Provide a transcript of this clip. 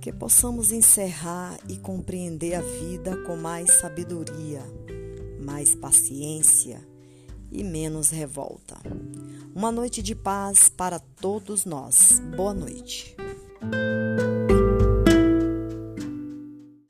Que possamos encerrar e compreender a vida com mais sabedoria, mais paciência e menos revolta. Uma noite de paz para todos nós. Boa noite.